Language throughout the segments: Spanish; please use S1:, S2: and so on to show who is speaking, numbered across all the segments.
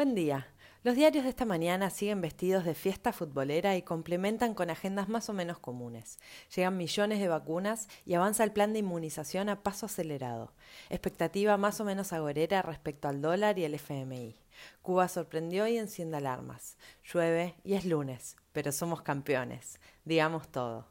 S1: Buen día. Los diarios de esta mañana siguen vestidos de fiesta futbolera y complementan con agendas más o menos comunes. Llegan millones de vacunas y avanza el plan de inmunización a paso acelerado. Expectativa más o menos agorera respecto al dólar y el FMI. Cuba sorprendió y enciende alarmas. Llueve y es lunes, pero somos campeones. Digamos todo.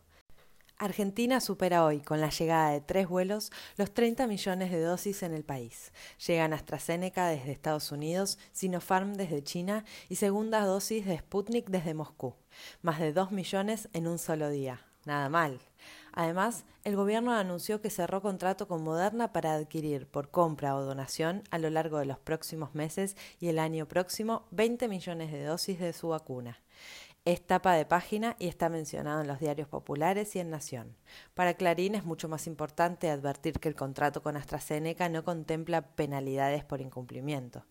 S1: Argentina supera hoy, con la llegada de tres vuelos, los 30 millones de dosis en el país. Llegan AstraZeneca desde Estados Unidos, Sinopharm desde China y segundas dosis de Sputnik desde Moscú. Más de 2 millones en un solo día. Nada mal. Además, el gobierno anunció que cerró contrato con Moderna para adquirir por compra o donación a lo largo de los próximos meses y el año próximo 20 millones de dosis de su vacuna. Es tapa de página y está mencionado en los diarios populares y en Nación. Para Clarín es mucho más importante advertir que el contrato con AstraZeneca no contempla penalidades por incumplimiento.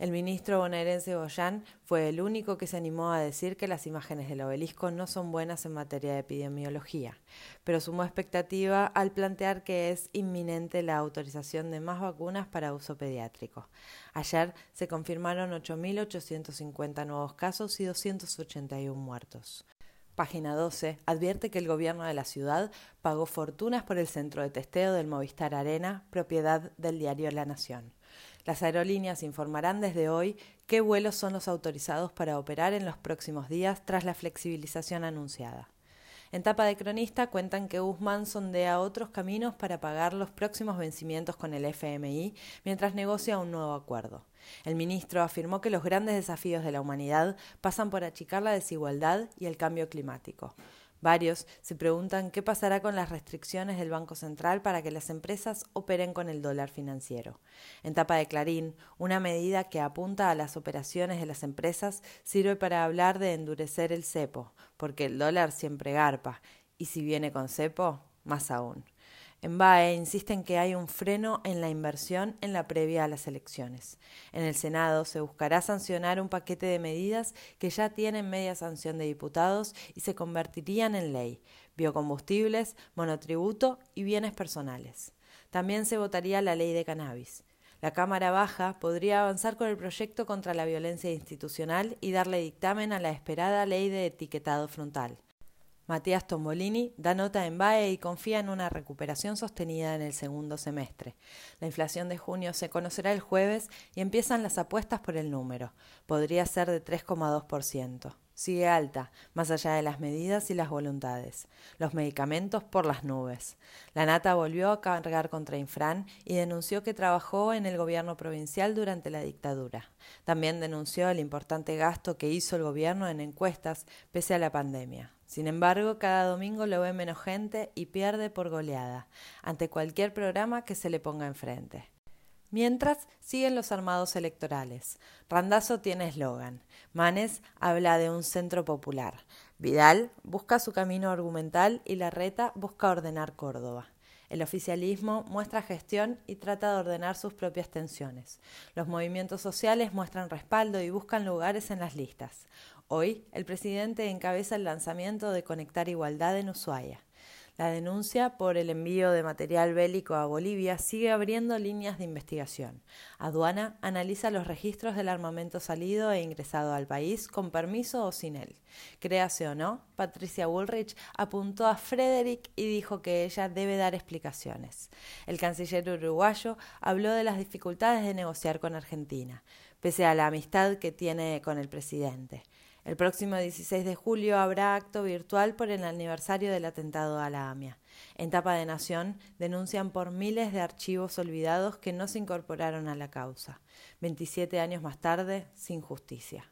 S1: El ministro bonaerense Goyán fue el único que se animó a decir que las imágenes del obelisco no son buenas en materia de epidemiología, pero sumó expectativa al plantear que es inminente la autorización de más vacunas para uso pediátrico. Ayer se confirmaron 8.850 nuevos casos y 281 muertos. Página 12 advierte que el gobierno de la ciudad pagó fortunas por el centro de testeo del Movistar Arena, propiedad del diario La Nación. Las aerolíneas informarán desde hoy qué vuelos son los autorizados para operar en los próximos días tras la flexibilización anunciada. En tapa de cronista cuentan que Guzmán sondea otros caminos para pagar los próximos vencimientos con el FMI mientras negocia un nuevo acuerdo. El ministro afirmó que los grandes desafíos de la humanidad pasan por achicar la desigualdad y el cambio climático. Varios se preguntan qué pasará con las restricciones del Banco Central para que las empresas operen con el dólar financiero. En tapa de Clarín, una medida que apunta a las operaciones de las empresas sirve para hablar de endurecer el cepo, porque el dólar siempre garpa, y si viene con cepo, más aún. En BAE insisten que hay un freno en la inversión en la previa a las elecciones. En el Senado se buscará sancionar un paquete de medidas que ya tienen media sanción de diputados y se convertirían en ley, biocombustibles, monotributo y bienes personales. También se votaría la ley de cannabis. La Cámara Baja podría avanzar con el proyecto contra la violencia institucional y darle dictamen a la esperada ley de etiquetado frontal. Matías Tombolini da nota en BAE y confía en una recuperación sostenida en el segundo semestre. La inflación de junio se conocerá el jueves y empiezan las apuestas por el número. Podría ser de 3,2%. Sigue alta, más allá de las medidas y las voluntades. Los medicamentos por las nubes. La Nata volvió a cargar contra Infran y denunció que trabajó en el gobierno provincial durante la dictadura. También denunció el importante gasto que hizo el gobierno en encuestas pese a la pandemia. Sin embargo, cada domingo lo ve menos gente y pierde por goleada ante cualquier programa que se le ponga enfrente. Mientras, siguen los armados electorales. Randazo tiene eslogan. Manes habla de un centro popular. Vidal busca su camino argumental y Larreta busca ordenar Córdoba. El oficialismo muestra gestión y trata de ordenar sus propias tensiones. Los movimientos sociales muestran respaldo y buscan lugares en las listas. Hoy, el presidente encabeza el lanzamiento de Conectar Igualdad en Ushuaia. La denuncia por el envío de material bélico a Bolivia sigue abriendo líneas de investigación. Aduana analiza los registros del armamento salido e ingresado al país con permiso o sin él. Créase o no, Patricia Woolrich apuntó a Frederick y dijo que ella debe dar explicaciones. El canciller uruguayo habló de las dificultades de negociar con Argentina, pese a la amistad que tiene con el presidente. El próximo 16 de julio habrá acto virtual por el aniversario del atentado a la AMIA. En Tapa de Nación denuncian por miles de archivos olvidados que no se incorporaron a la causa. 27 años más tarde, sin justicia.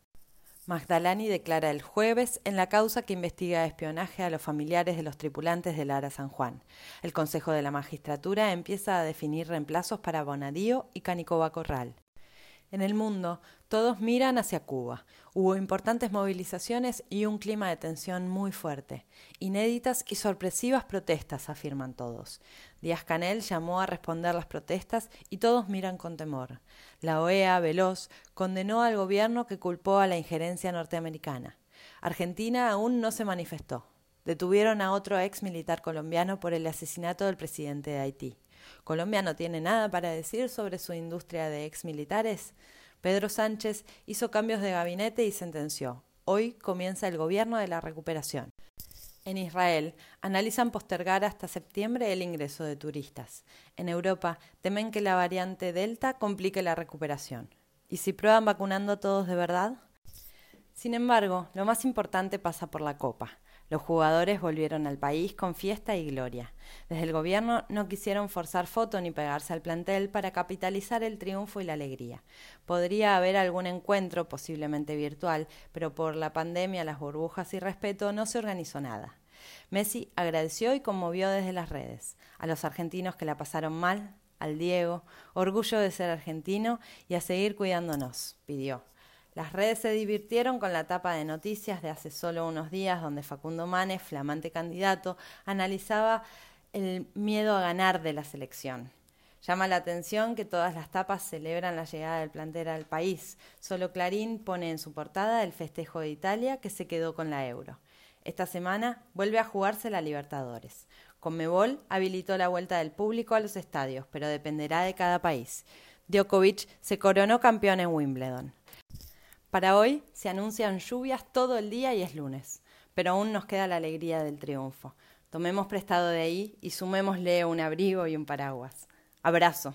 S1: Magdalani declara el jueves en la causa que investiga espionaje a los familiares de los tripulantes del Ara San Juan. El Consejo de la Magistratura empieza a definir reemplazos para Bonadío y Canicoba Corral. En el mundo, todos miran hacia Cuba. Hubo importantes movilizaciones y un clima de tensión muy fuerte. Inéditas y sorpresivas protestas, afirman todos. Díaz Canel llamó a responder las protestas y todos miran con temor. La OEA, veloz, condenó al gobierno que culpó a la injerencia norteamericana. Argentina aún no se manifestó. Detuvieron a otro ex militar colombiano por el asesinato del presidente de Haití. ¿Colombia no tiene nada para decir sobre su industria de exmilitares? Pedro Sánchez hizo cambios de gabinete y sentenció, hoy comienza el gobierno de la recuperación. En Israel analizan postergar hasta septiembre el ingreso de turistas. En Europa temen que la variante Delta complique la recuperación. ¿Y si prueban vacunando a todos de verdad? Sin embargo, lo más importante pasa por la Copa. Los jugadores volvieron al país con fiesta y gloria. Desde el gobierno no quisieron forzar foto ni pegarse al plantel para capitalizar el triunfo y la alegría. Podría haber algún encuentro, posiblemente virtual, pero por la pandemia, las burbujas y respeto no se organizó nada. Messi agradeció y conmovió desde las redes a los argentinos que la pasaron mal, al Diego, orgullo de ser argentino y a seguir cuidándonos, pidió. Las redes se divirtieron con la tapa de noticias de hace solo unos días donde Facundo Manes, flamante candidato, analizaba el miedo a ganar de la selección. Llama la atención que todas las tapas celebran la llegada del plantel al país. Solo Clarín pone en su portada el festejo de Italia que se quedó con la Euro. Esta semana vuelve a jugarse la Libertadores. Conmebol habilitó la vuelta del público a los estadios, pero dependerá de cada país. Djokovic se coronó campeón en Wimbledon. Para hoy se anuncian lluvias todo el día y es lunes, pero aún nos queda la alegría del triunfo. Tomemos prestado de ahí y sumémosle un abrigo y un paraguas. Abrazo.